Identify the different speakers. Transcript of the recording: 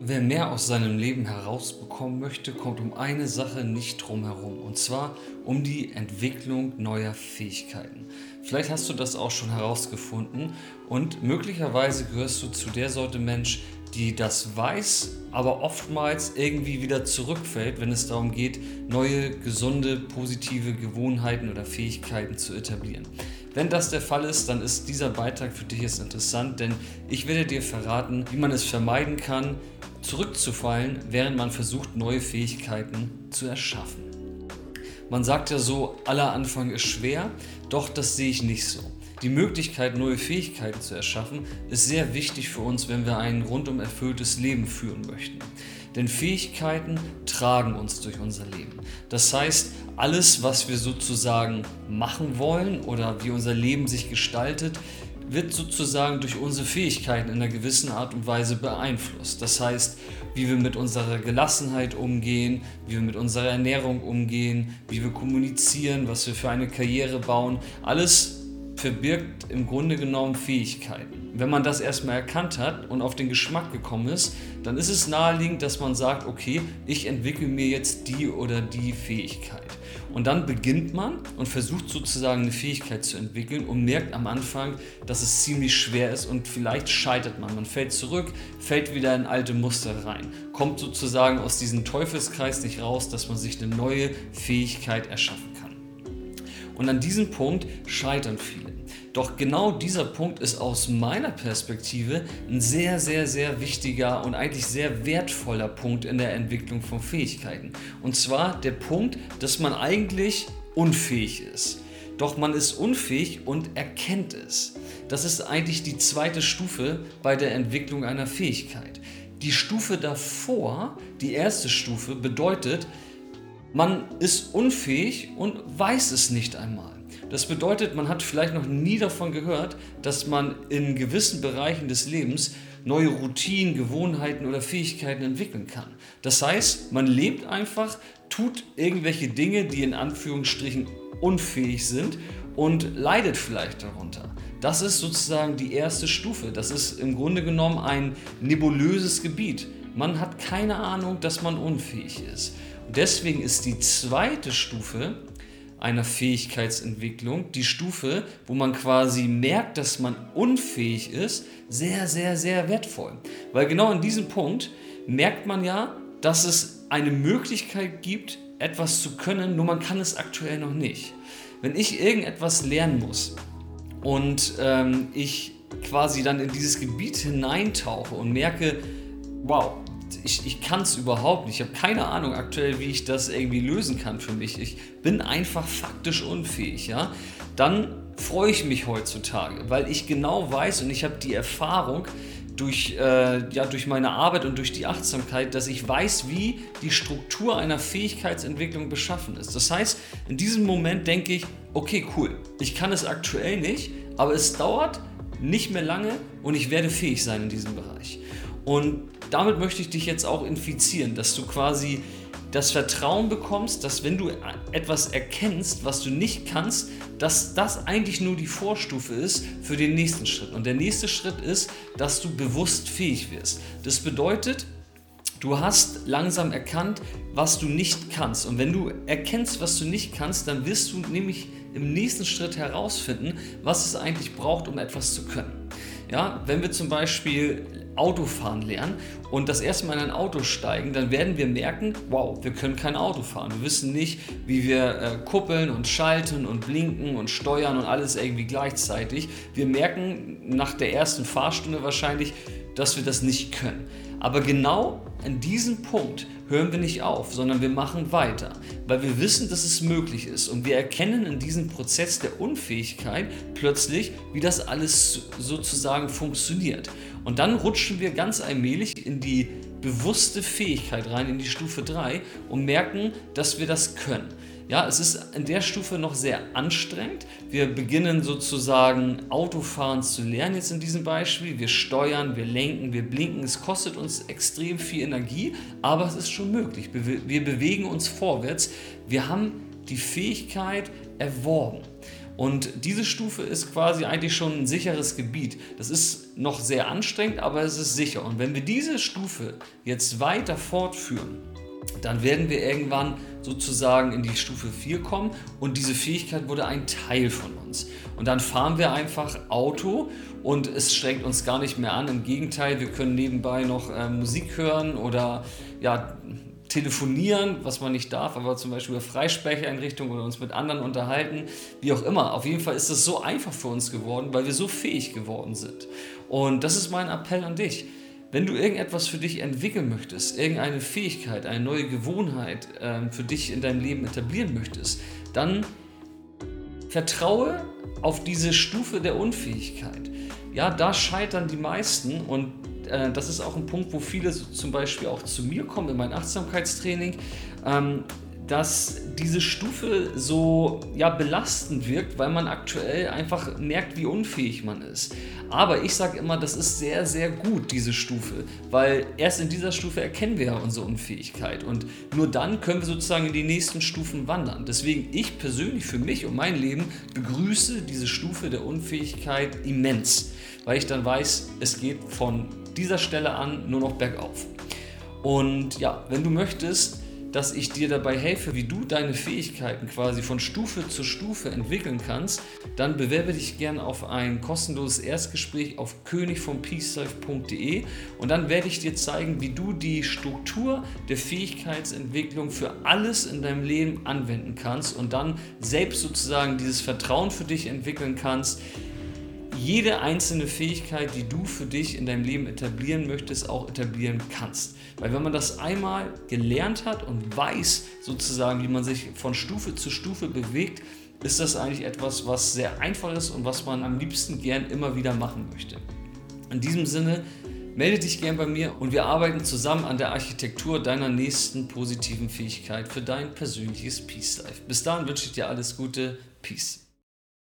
Speaker 1: Wer mehr aus seinem Leben herausbekommen möchte, kommt um eine Sache nicht drum herum. Und zwar um die Entwicklung neuer Fähigkeiten. Vielleicht hast du das auch schon herausgefunden und möglicherweise gehörst du zu der Sorte Mensch, die das weiß, aber oftmals irgendwie wieder zurückfällt, wenn es darum geht, neue, gesunde, positive Gewohnheiten oder Fähigkeiten zu etablieren. Wenn das der Fall ist, dann ist dieser Beitrag für dich jetzt interessant, denn ich werde dir verraten, wie man es vermeiden kann, zurückzufallen, während man versucht, neue Fähigkeiten zu erschaffen. Man sagt ja so, aller Anfang ist schwer, doch das sehe ich nicht so. Die Möglichkeit, neue Fähigkeiten zu erschaffen, ist sehr wichtig für uns, wenn wir ein rundum erfülltes Leben führen möchten. Denn Fähigkeiten tragen uns durch unser Leben. Das heißt, alles, was wir sozusagen machen wollen oder wie unser Leben sich gestaltet, wird sozusagen durch unsere Fähigkeiten in einer gewissen Art und Weise beeinflusst. Das heißt, wie wir mit unserer Gelassenheit umgehen, wie wir mit unserer Ernährung umgehen, wie wir kommunizieren, was wir für eine Karriere bauen, alles verbirgt im Grunde genommen Fähigkeiten. Wenn man das erstmal erkannt hat und auf den Geschmack gekommen ist, dann ist es naheliegend, dass man sagt, okay, ich entwickle mir jetzt die oder die Fähigkeit. Und dann beginnt man und versucht sozusagen eine Fähigkeit zu entwickeln und merkt am Anfang, dass es ziemlich schwer ist und vielleicht scheitert man. Man fällt zurück, fällt wieder in alte Muster rein, kommt sozusagen aus diesem Teufelskreis nicht raus, dass man sich eine neue Fähigkeit erschaffen kann. Und an diesem Punkt scheitern viele. Doch genau dieser Punkt ist aus meiner Perspektive ein sehr, sehr, sehr wichtiger und eigentlich sehr wertvoller Punkt in der Entwicklung von Fähigkeiten. Und zwar der Punkt, dass man eigentlich unfähig ist. Doch man ist unfähig und erkennt es. Das ist eigentlich die zweite Stufe bei der Entwicklung einer Fähigkeit. Die Stufe davor, die erste Stufe, bedeutet, man ist unfähig und weiß es nicht einmal. Das bedeutet, man hat vielleicht noch nie davon gehört, dass man in gewissen Bereichen des Lebens neue Routinen, Gewohnheiten oder Fähigkeiten entwickeln kann. Das heißt, man lebt einfach, tut irgendwelche Dinge, die in Anführungsstrichen unfähig sind und leidet vielleicht darunter. Das ist sozusagen die erste Stufe. Das ist im Grunde genommen ein nebulöses Gebiet. Man hat keine Ahnung, dass man unfähig ist. Deswegen ist die zweite Stufe einer Fähigkeitsentwicklung, die Stufe, wo man quasi merkt, dass man unfähig ist, sehr, sehr, sehr wertvoll. Weil genau in diesem Punkt merkt man ja, dass es eine Möglichkeit gibt, etwas zu können, nur man kann es aktuell noch nicht. Wenn ich irgendetwas lernen muss und ähm, ich quasi dann in dieses Gebiet hineintauche und merke, wow, ich, ich kann es überhaupt nicht. Ich habe keine Ahnung aktuell, wie ich das irgendwie lösen kann für mich. Ich bin einfach faktisch unfähig, ja. Dann freue ich mich heutzutage, weil ich genau weiß und ich habe die Erfahrung durch, äh, ja, durch meine Arbeit und durch die Achtsamkeit, dass ich weiß, wie die Struktur einer Fähigkeitsentwicklung beschaffen ist. Das heißt, in diesem Moment denke ich, okay, cool, ich kann es aktuell nicht, aber es dauert nicht mehr lange und ich werde fähig sein in diesem Bereich. Und damit möchte ich dich jetzt auch infizieren, dass du quasi das Vertrauen bekommst, dass wenn du etwas erkennst, was du nicht kannst, dass das eigentlich nur die Vorstufe ist für den nächsten Schritt. Und der nächste Schritt ist, dass du bewusst fähig wirst. Das bedeutet, du hast langsam erkannt, was du nicht kannst. Und wenn du erkennst, was du nicht kannst, dann wirst du nämlich im nächsten Schritt herausfinden, was es eigentlich braucht, um etwas zu können. Ja, wenn wir zum Beispiel Autofahren lernen und das erste Mal in ein Auto steigen, dann werden wir merken, wow, wir können kein Auto fahren. Wir wissen nicht, wie wir äh, kuppeln und schalten und blinken und steuern und alles irgendwie gleichzeitig. Wir merken nach der ersten Fahrstunde wahrscheinlich, dass wir das nicht können. Aber genau an diesem Punkt hören wir nicht auf, sondern wir machen weiter, weil wir wissen, dass es möglich ist und wir erkennen in diesem Prozess der Unfähigkeit plötzlich, wie das alles sozusagen funktioniert. Und dann rutschen wir ganz allmählich in die bewusste Fähigkeit rein, in die Stufe 3 und merken, dass wir das können. Ja, es ist in der Stufe noch sehr anstrengend. Wir beginnen sozusagen Autofahren zu lernen jetzt in diesem Beispiel. Wir steuern, wir lenken, wir blinken. Es kostet uns extrem viel Energie, aber es ist schon möglich. Wir bewegen uns vorwärts. Wir haben die Fähigkeit erworben. Und diese Stufe ist quasi eigentlich schon ein sicheres Gebiet. Das ist noch sehr anstrengend, aber es ist sicher. Und wenn wir diese Stufe jetzt weiter fortführen, dann werden wir irgendwann sozusagen in die Stufe 4 kommen und diese Fähigkeit wurde ein Teil von uns. Und dann fahren wir einfach Auto und es strengt uns gar nicht mehr an. Im Gegenteil, wir können nebenbei noch äh, Musik hören oder ja, telefonieren, was man nicht darf, aber zum Beispiel über Freisprecheinrichtungen oder uns mit anderen unterhalten, wie auch immer. Auf jeden Fall ist es so einfach für uns geworden, weil wir so fähig geworden sind. Und das ist mein Appell an dich. Wenn du irgendetwas für dich entwickeln möchtest, irgendeine Fähigkeit, eine neue Gewohnheit äh, für dich in deinem Leben etablieren möchtest, dann vertraue auf diese Stufe der Unfähigkeit. Ja, da scheitern die meisten und äh, das ist auch ein Punkt, wo viele so zum Beispiel auch zu mir kommen in mein Achtsamkeitstraining. Ähm, dass diese Stufe so ja, belastend wirkt, weil man aktuell einfach merkt, wie unfähig man ist. Aber ich sage immer, das ist sehr, sehr gut, diese Stufe, weil erst in dieser Stufe erkennen wir ja unsere Unfähigkeit und nur dann können wir sozusagen in die nächsten Stufen wandern. Deswegen ich persönlich für mich und mein Leben begrüße diese Stufe der Unfähigkeit immens, weil ich dann weiß, es geht von dieser Stelle an nur noch bergauf. Und ja, wenn du möchtest, dass ich dir dabei helfe, wie du deine Fähigkeiten quasi von Stufe zu Stufe entwickeln kannst, dann bewerbe dich gerne auf ein kostenloses Erstgespräch auf königvompeacelife.de und dann werde ich dir zeigen, wie du die Struktur der Fähigkeitsentwicklung für alles in deinem Leben anwenden kannst und dann selbst sozusagen dieses Vertrauen für dich entwickeln kannst, jede einzelne Fähigkeit, die du für dich in deinem Leben etablieren möchtest, auch etablieren kannst. Weil wenn man das einmal gelernt hat und weiß sozusagen, wie man sich von Stufe zu Stufe bewegt, ist das eigentlich etwas, was sehr einfach ist und was man am liebsten gern immer wieder machen möchte. In diesem Sinne, melde dich gern bei mir und wir arbeiten zusammen an der Architektur deiner nächsten positiven Fähigkeit für dein persönliches Peace Life. Bis dahin wünsche ich dir alles Gute. Peace.